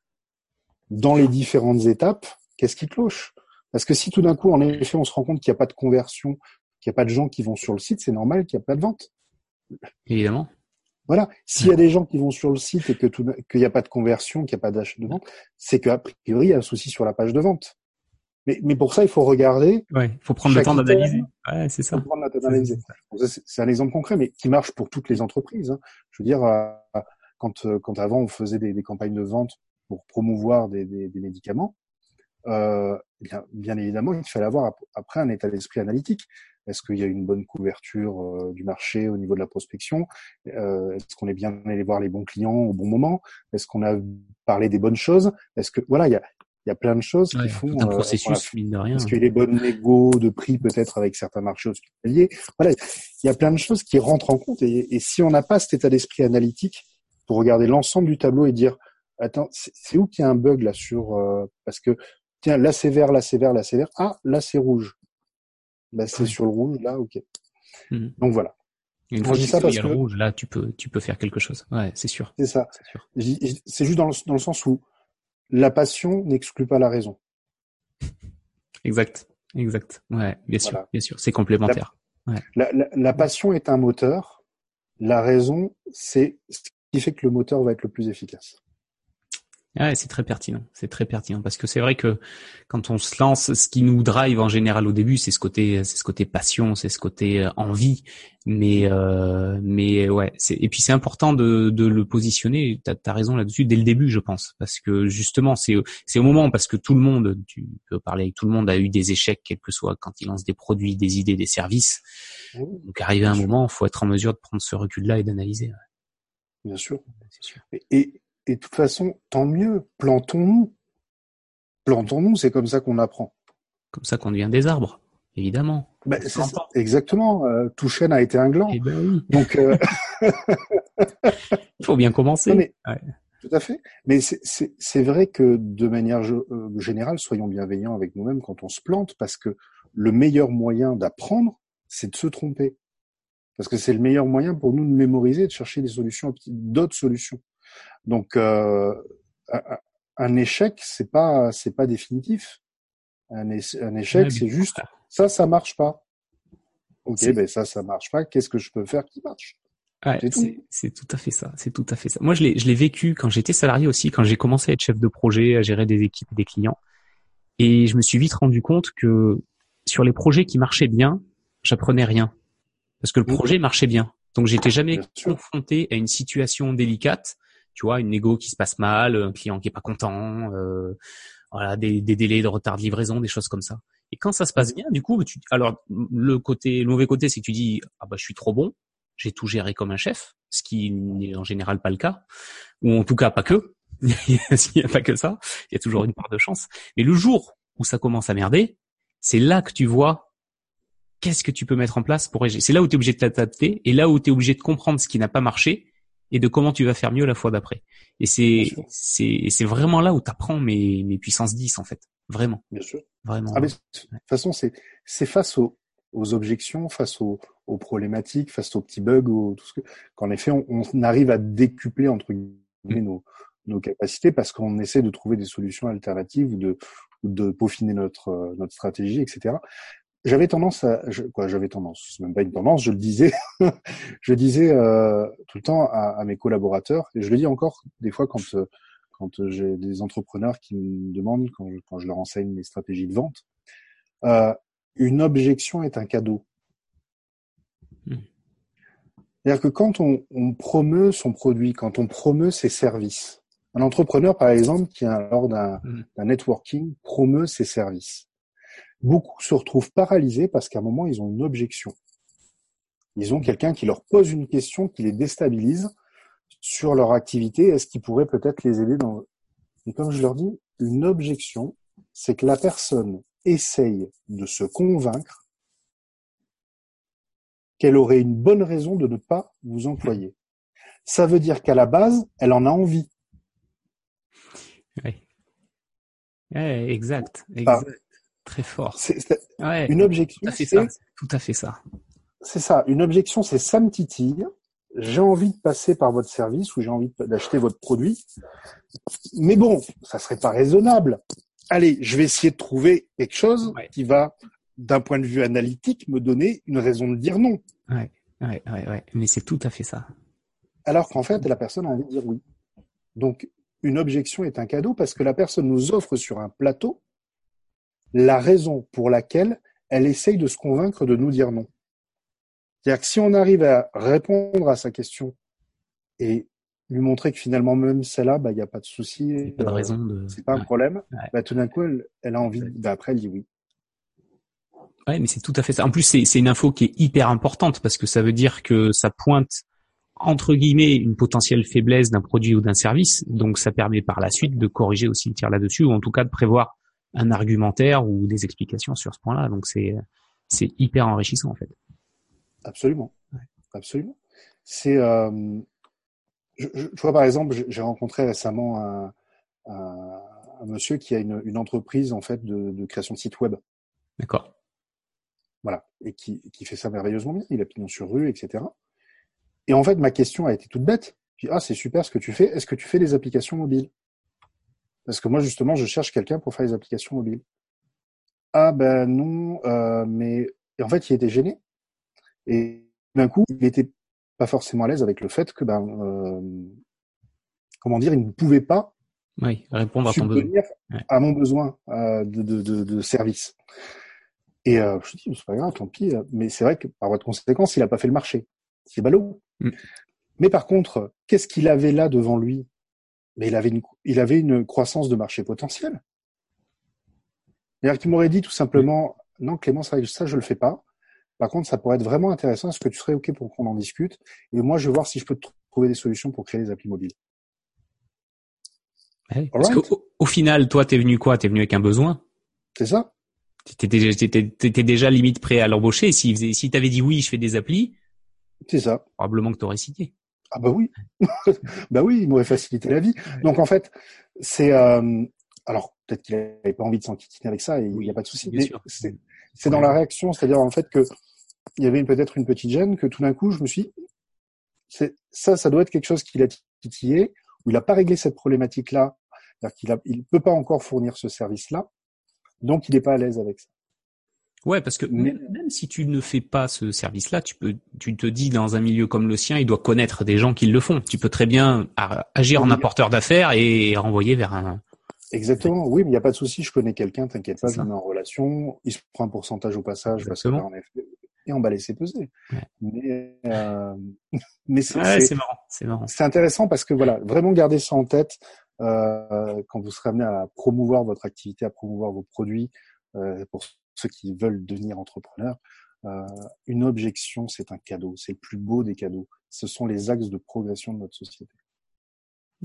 dans les différentes étapes, qu'est-ce qui cloche. Parce que si tout d'un coup, en effet, on se rend compte qu'il n'y a pas de conversion, qu'il n'y a pas de gens qui vont sur le site, c'est normal qu'il n'y a pas de vente. Évidemment. Voilà. S'il y a des gens qui vont sur le site et que qu'il n'y a pas de conversion, qu'il n'y a pas d'achat de vente, c'est qu'a priori, il y a un souci sur la page de vente. Mais, mais pour ça, il faut regarder. Ouais, il faut prendre le temps d'analyser. Ouais, c'est ça. C'est un exemple concret, mais qui marche pour toutes les entreprises. Hein. Je veux dire, euh, quand, euh, quand avant on faisait des, des, campagnes de vente pour promouvoir des, des, des médicaments, euh, bien, bien évidemment, il fallait avoir après un état d'esprit analytique. Est-ce qu'il y a une bonne couverture euh, du marché au niveau de la prospection? Euh, Est-ce qu'on est bien allé voir les bons clients au bon moment? Est-ce qu'on a parlé des bonnes choses? Est-ce que voilà, il y a, il y a plein de choses qui font un euh, processus mine de rien. Parce qu'il y a les bonnes négos de prix peut-être avec certains marchés hospitaliers. Voilà, il y a plein de choses qui rentrent en compte et, et si on n'a pas cet état d'esprit analytique, pour regarder l'ensemble du tableau et dire attends, c'est où qu'il y a un bug là sur euh, parce que tiens là c'est vert, là c'est vert, là c'est vert, ah là c'est rouge, là c'est sur le rouge, là ok. Mmh. Donc voilà. Une fois que ça parce que le rouge, là tu peux tu peux faire quelque chose. Ouais, c'est sûr. C'est ça. C'est juste dans le, dans le sens où la passion n'exclut pas la raison. Exact, exact. Ouais, bien sûr, bien sûr, c'est complémentaire. La, la, la, passion est un moteur. La raison, c'est ce qui fait que le moteur va être le plus efficace. Ouais, c'est très pertinent, c'est très pertinent parce que c'est vrai que quand on se lance, ce qui nous drive en général au début, c'est ce côté, c'est ce côté passion, c'est ce côté euh, envie. Mais euh, mais ouais, c'est et puis c'est important de, de le positionner. T'as as raison là-dessus dès le début, je pense, parce que justement c'est c'est au moment parce que tout le monde, tu peux parler avec tout le monde, a eu des échecs, quel que soit quand il lance des produits, des idées, des services. Donc arrivé à un moment, faut être en mesure de prendre ce recul-là et d'analyser. Bien sûr. sûr. et et de toute façon, tant mieux, plantons-nous. Plantons-nous, c'est comme ça qu'on apprend. Comme ça qu'on devient des arbres, évidemment. Ben, exactement. Euh, tout chêne a été un gland. Eh ben oui. Donc, euh... il faut bien commencer. mais, Tout à fait. Mais c'est vrai que de manière euh, générale, soyons bienveillants avec nous-mêmes quand on se plante, parce que le meilleur moyen d'apprendre, c'est de se tromper. Parce que c'est le meilleur moyen pour nous de mémoriser, de chercher des solutions, d'autres solutions. Donc euh, un échec, c'est pas c'est pas définitif. Un, échec, c'est juste ça, ça marche pas. Ok, ben ça, ça marche pas. Qu'est-ce que je peux faire qui marche? C'est tout. à fait ça. C'est tout à fait ça. Moi, je l'ai, je l'ai vécu quand j'étais salarié aussi, quand j'ai commencé à être chef de projet, à gérer des équipes et des clients. Et je me suis vite rendu compte que sur les projets qui marchaient bien, j'apprenais rien parce que le mmh. projet marchait bien. Donc, j'étais jamais confronté à une situation délicate tu vois, une négo qui se passe mal, un client qui est pas content, euh, voilà, des, des, délais de retard de livraison, des choses comme ça. Et quand ça se passe bien, du coup, tu, alors le côté, le mauvais côté, c'est que tu dis ah bah je suis trop bon, j'ai tout géré comme un chef, ce qui n'est en général pas le cas, ou en tout cas pas que. il n'y a pas que ça, il y a toujours une part de chance. Mais le jour où ça commence à merder, c'est là que tu vois qu'est-ce que tu peux mettre en place pour réagir. C'est là où tu es obligé de t'adapter et là où tu es obligé de comprendre ce qui n'a pas marché et de comment tu vas faire mieux la fois d'après. Et c'est c'est c'est vraiment là où tu apprends mes mes puissances 10 en fait, vraiment. Bien sûr. Vraiment. Ah, de toute façon, c'est c'est face aux aux objections, face aux, aux problématiques, face aux petits bugs, ou tout ce que qu'en effet on, on, arrive à décupler entre guillemets mm. nos nos capacités parce qu'on essaie de trouver des solutions alternatives ou de de peaufiner notre notre stratégie, etc j'avais tendance à, je, quoi, j'avais tendance, c'est même pas une tendance, je le disais, je disais euh, tout le temps à, à, mes collaborateurs, et je le dis encore des fois quand quand j'ai des entrepreneurs qui me demandent, quand je, quand je leur enseigne les stratégies de vente, euh, une objection est un cadeau. Hmm. C'est-à-dire que quand on, on, promeut son produit, quand on promeut ses services, un entrepreneur par exemple qui lors d'un hmm. networking promeut ses services beaucoup se retrouvent paralysés parce qu'à un moment, ils ont une objection. Ils ont quelqu'un qui leur pose une question qui les déstabilise sur leur activité. Est-ce qu'il pourrait peut-être les aider dans... Et comme je leur dis, une objection, c'est que la personne essaye de se convaincre qu'elle aurait une bonne raison de ne pas vous employer. Ça veut dire qu'à la base, elle en a envie. Oui. exact. exact. Très fort. Une objection, c'est tout à fait ça. C'est ça. Une objection, c'est ça me titille. J'ai envie de passer par votre service ou j'ai envie d'acheter votre produit. Mais bon, ça serait pas raisonnable. Allez, je vais essayer de trouver quelque chose qui va, d'un point de vue analytique, me donner une raison de dire non. Ouais, ouais, ouais, ouais. Mais c'est tout à fait ça. Alors qu'en fait, la personne a envie de dire oui. Donc, une objection est un cadeau parce que la personne nous offre sur un plateau la raison pour laquelle elle essaye de se convaincre de nous dire non. C'est-à-dire que si on arrive à répondre à sa question et lui montrer que finalement même celle-là, bah il n'y a pas de souci, pas de raison de... c'est pas un problème, bah tout d'un coup elle, a envie, bah, après elle dit oui. Ouais, mais c'est tout à fait ça. En plus, c'est une info qui est hyper importante parce que ça veut dire que ça pointe entre guillemets une potentielle faiblesse d'un produit ou d'un service. Donc, ça permet par la suite de corriger aussi le tir là-dessus ou en tout cas de prévoir un argumentaire ou des explications sur ce point-là. Donc c'est c'est hyper enrichissant en fait. Absolument, absolument. C'est euh, je, je, vois par exemple, j'ai rencontré récemment un, un, un, monsieur qui a une, une entreprise en fait de, de création de site web. D'accord. Voilà, et qui, qui fait ça merveilleusement bien. Il a pignon sur rue, etc. Et en fait, ma question a été toute bête. J'ai ah c'est super ce que tu fais. Est-ce que tu fais des applications mobiles? Parce que moi justement, je cherche quelqu'un pour faire des applications mobiles. Ah ben non, euh, mais et en fait, il était gêné. Et d'un coup, il était pas forcément à l'aise avec le fait que ben euh, comment dire, il ne pouvait pas oui, répondre à ton besoin. à mon besoin euh, de, de, de, de, service. Et euh, je me dis, c'est pas grave, tant pis. Mais c'est vrai que par voie de conséquence, il n'a pas fait le marché. C'est ballot. Mm. Mais par contre, qu'est-ce qu'il avait là devant lui Mais il avait une, il avait une croissance de marché potentiel. C'est-à-dire qu'il m'aurait dit tout simplement, non Clément, ça, ça je le fais pas. Par contre, ça pourrait être vraiment intéressant. Est-ce que tu serais OK pour qu'on en discute? Et moi, je vais voir si je peux trouver des solutions pour créer des applis mobiles. parce au final, toi, t'es venu quoi? T'es venu avec un besoin? C'est ça. T'étais déjà limite prêt à l'embaucher. Si, si t'avais dit oui, je fais des applis, c'est ça. Probablement que t'aurais signé. Ah bah oui, bah oui, il m'aurait facilité la vie. Donc en fait, c'est euh, alors peut-être qu'il n'avait pas envie de s'enquiquiner avec ça, et il n'y a pas de souci. C'est dans la réaction, c'est-à-dire en fait que il y avait peut-être une petite gêne que tout d'un coup je me suis, c'est ça, ça doit être quelque chose qu'il a titillé, où il n'a pas réglé cette problématique-là, c'est-à-dire qu'il il peut pas encore fournir ce service-là, donc il n'est pas à l'aise avec ça. Ouais, parce que même, si tu ne fais pas ce service-là, tu peux, tu te dis dans un milieu comme le sien, il doit connaître des gens qui le font. Tu peux très bien agir en apporteur d'affaires et renvoyer vers un. Exactement. Oui, mais il n'y a pas de souci. Je connais quelqu'un, t'inquiète pas, je mets en relation. Il se prend un pourcentage au passage parce que en effet, et on va laisser peser. Mais, euh, mais c'est marrant, c'est marrant. C'est intéressant parce que voilà, vraiment garder ça en tête euh, quand vous serez amené à promouvoir votre activité, à promouvoir vos produits euh, pour ceux qui veulent devenir entrepreneurs. Euh, une objection, c'est un cadeau, c'est le plus beau des cadeaux. Ce sont les axes de progression de notre société.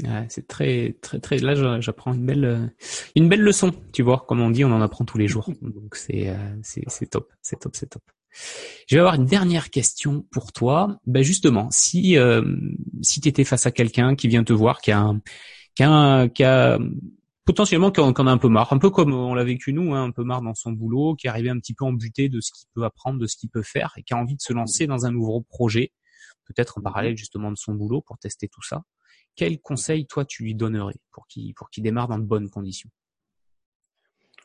Ouais, c'est très, très, très. Là, j'apprends une belle, une belle leçon. Tu vois, comme on dit, on en apprend tous les jours. Donc c'est, c'est, c'est top, c'est top, c'est top. Je vais avoir une dernière question pour toi. Ben justement, si euh, si tu étais face à quelqu'un qui vient te voir, qui a un, qui a, qui a potentiellement qui en, a un peu marre, un peu comme on l'a vécu nous, hein, un peu marre dans son boulot, qui est arrivé un petit peu embuté de ce qu'il peut apprendre, de ce qu'il peut faire, et qui a envie de se lancer dans un nouveau projet, peut-être en parallèle justement de son boulot pour tester tout ça. Quel conseil toi tu lui donnerais pour qu'il pour qu'il démarre dans de bonnes conditions?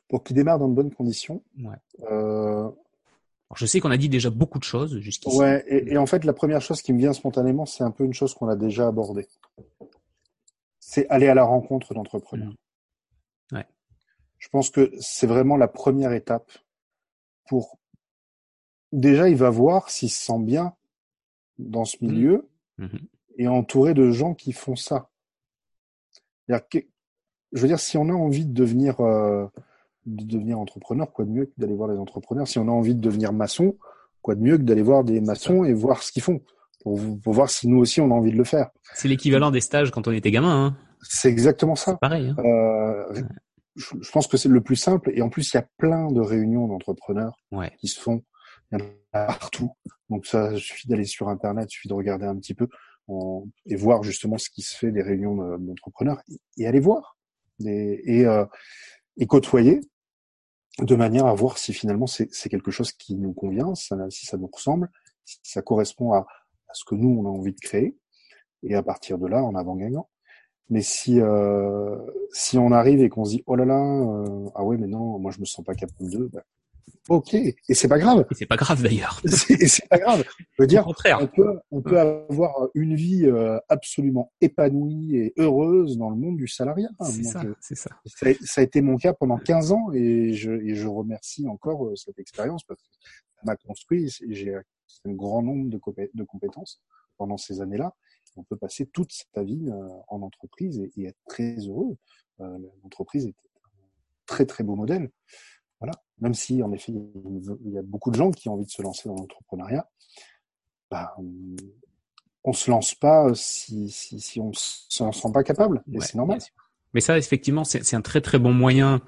Pour qu'il démarre dans de bonnes conditions? Ouais. Euh... Alors je sais qu'on a dit déjà beaucoup de choses jusqu'ici. Ouais, et, et, en fait la première chose qui me vient spontanément, c'est un peu une chose qu'on a déjà abordée. C'est aller à la rencontre d'entrepreneurs. Mmh. Je pense que c'est vraiment la première étape pour. Déjà, il va voir s'il se sent bien dans ce mmh. milieu mmh et entouré de gens qui font ça. je veux dire, si on a envie de devenir, euh, de devenir entrepreneur, quoi de mieux que d'aller voir les entrepreneurs? Si on a envie de devenir maçon, quoi de mieux que d'aller voir des maçons et voir ce qu'ils font pour, pour, voir si nous aussi on a envie de le faire. C'est l'équivalent des stages quand on était gamin. Hein. C'est exactement ça. Pareil. Hein. Euh, je, pense que c'est le plus simple. Et en plus, il y a plein de réunions d'entrepreneurs qui se font. Il y en a partout. Donc ça il suffit d'aller sur Internet, il suffit de regarder un petit peu et voir justement ce qui se fait des réunions d'entrepreneurs et, aller voir et, euh, et côtoyer de manière à voir si finalement c'est quelque chose qui nous convient, si ça nous ressemble, si ça correspond à, à, ce que nous on a envie de créer. Et à partir de là, en avant gagnant. Mais si euh, si on arrive et qu'on se dit oh là là euh, ah ouais mais non moi je me sens pas capable de bah, ok. Et c'est pas grave. Et c'est pas grave d'ailleurs. Et c'est pas grave. Je veux dire on peut on peut avoir une vie euh, absolument épanouie et heureuse dans le monde du salariat c'est ça c'est ça. ça a été mon cas pendant 15 ans et je et je remercie encore euh, cette expérience parce que ça m'a construit et j'ai un grand nombre de, de compétences pendant ces années là on peut passer toute sa vie euh, en entreprise et, être très heureux. Euh, l'entreprise est un très très beau modèle. Voilà. Même si en effet il y a beaucoup de gens qui ont envie de se lancer dans l'entrepreneuriat, bah, on se lance pas si, si, si on s'en sent pas capable. Et c'est normal. Mais ça, effectivement, c'est un très très bon moyen,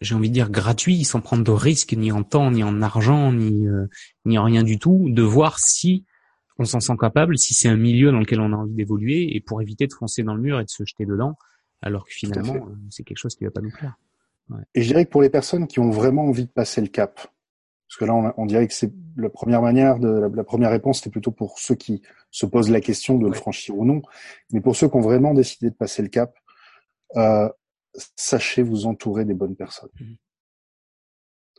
j'ai envie de dire gratuit, sans prendre de risques ni en temps, ni en argent, ni, euh, ni en rien du tout, de voir si on s'en sent capable, si c'est un milieu dans lequel on a envie d'évoluer, et pour éviter de foncer dans le mur et de se jeter dedans, alors que finalement, euh, c'est quelque chose qui va pas nous plaire. Ouais. Et je dirais que pour les personnes qui ont vraiment envie de passer le cap, parce que là, on, on dirait que c'est la première manière de la, la première réponse, c'était plutôt pour ceux qui se posent la question de ouais. le franchir ou non, mais pour ceux qui ont vraiment décidé de passer le cap, euh, sachez vous entourer des bonnes personnes. Mmh.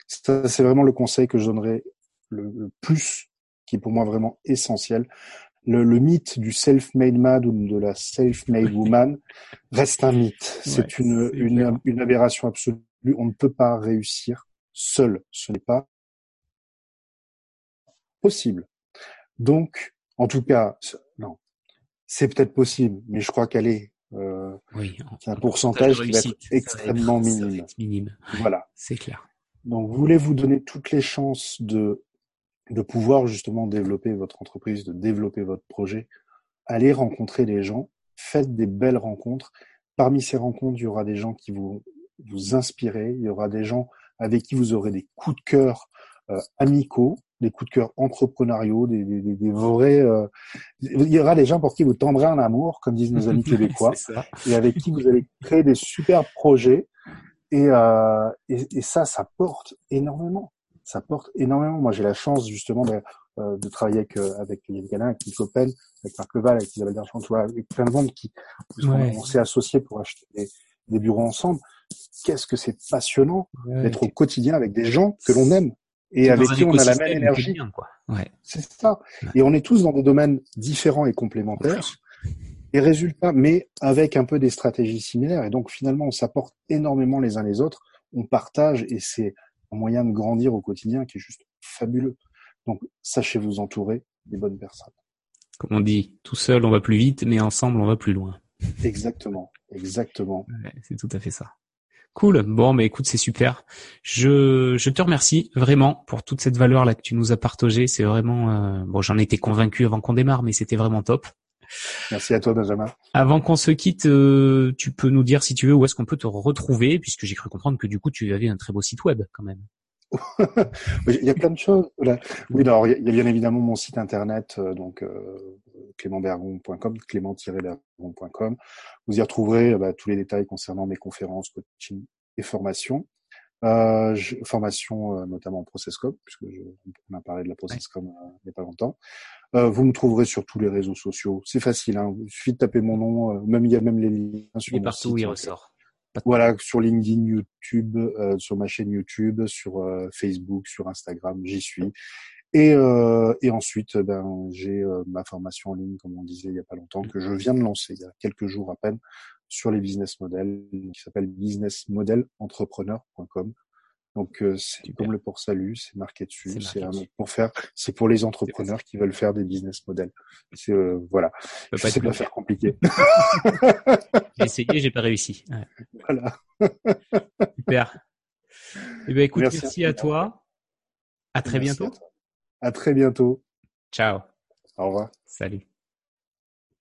Ça, c'est vraiment le conseil que je donnerais le, le, plus, qui est pour moi vraiment essentiel. Le, le mythe du self-made man ou de la self-made woman reste un mythe. C'est ouais, une, une, une, aberration absolue. On ne peut pas réussir seul. Ce n'est pas possible. Donc, en tout cas, non, c'est peut-être possible, mais je crois qu'elle est euh, oui, un pourcentage qui va être extrêmement être, minime. Être minime. Voilà. C'est clair. Donc, voulez-vous donner toutes les chances de, de pouvoir justement développer votre entreprise, de développer votre projet. Allez rencontrer les gens, faites des belles rencontres. Parmi ces rencontres, il y aura des gens qui vont vous inspirer, il y aura des gens avec qui vous aurez des coups de cœur euh, amicaux, des coups de cœur entrepreneuriaux, des, des, des, des vrais. Euh... Il y aura des gens pour qui vous tendrez un amour, comme disent nos amis québécois, et avec qui vous allez créer des super projets. Et, euh, et, et, ça, ça porte énormément. Ça porte énormément. Moi, j'ai la chance justement de, euh, de travailler avec euh, avec Yann Galin, avec Nick Open, avec Marc Leval, avec Isabelle Darchantois, avec plein de monde qui ouais. on, s'est associés pour acheter des, des bureaux ensemble. Qu'est-ce que c'est passionnant ouais, d'être au quotidien avec des gens que l'on aime et avec qui on a la même énergie. Ouais. C'est ça. Ouais. Et on est tous dans des domaines différents et complémentaires. Et résultat, mais avec un peu des stratégies similaires. Et donc finalement, on s'apporte énormément les uns les autres. On partage et c'est un moyen de grandir au quotidien qui est juste fabuleux. Donc sachez vous entourer des bonnes personnes. Comme on dit, tout seul on va plus vite, mais ensemble on va plus loin. Exactement, exactement. Ouais, c'est tout à fait ça. Cool. Bon, mais écoute, c'est super. Je, je te remercie vraiment pour toute cette valeur là que tu nous as partagée. C'est vraiment euh, bon. J'en étais convaincu avant qu'on démarre, mais c'était vraiment top. Merci à toi, Benjamin. Avant qu'on se quitte, euh, tu peux nous dire si tu veux où est-ce qu'on peut te retrouver, puisque j'ai cru comprendre que du coup tu avais un très beau site web quand même. il y a plein de choses. Là. Oui, alors il y a bien évidemment mon site internet, euh, donc euh, clémentbergon.com, clément-bergon.com. Vous y retrouverez bah, tous les détails concernant mes conférences, coaching et formations. Euh, je, formation euh, notamment en Processcom, puisque je, on a parlé de la Processcom euh, il n'y a pas longtemps. Euh, vous me trouverez sur tous les réseaux sociaux. C'est facile, hein. il suffit de taper mon nom. Euh, même il y a même les liens sur. Et partout où il ressort. Voilà, sur LinkedIn, YouTube, euh, sur ma chaîne YouTube, sur Facebook, sur Instagram, j'y suis. Et, euh, et ensuite, ben, j'ai ma formation en ligne, comme on disait il y a pas longtemps, que je viens de lancer il y a quelques jours à peine, sur les business models, qui s'appelle businessmodelentrepreneur.com. Donc c'est comme le port salut, c'est marqué dessus, c'est pour faire, c'est pour les entrepreneurs qui veulent faire des business models. C'est euh, voilà, je pas sais pas faire compliqué. j'ai essayé, j'ai pas réussi. Ouais. Voilà. Super. Eh ben écoute, merci, merci à toi. À très merci bientôt. À, à très bientôt. Ciao. Au revoir. Salut.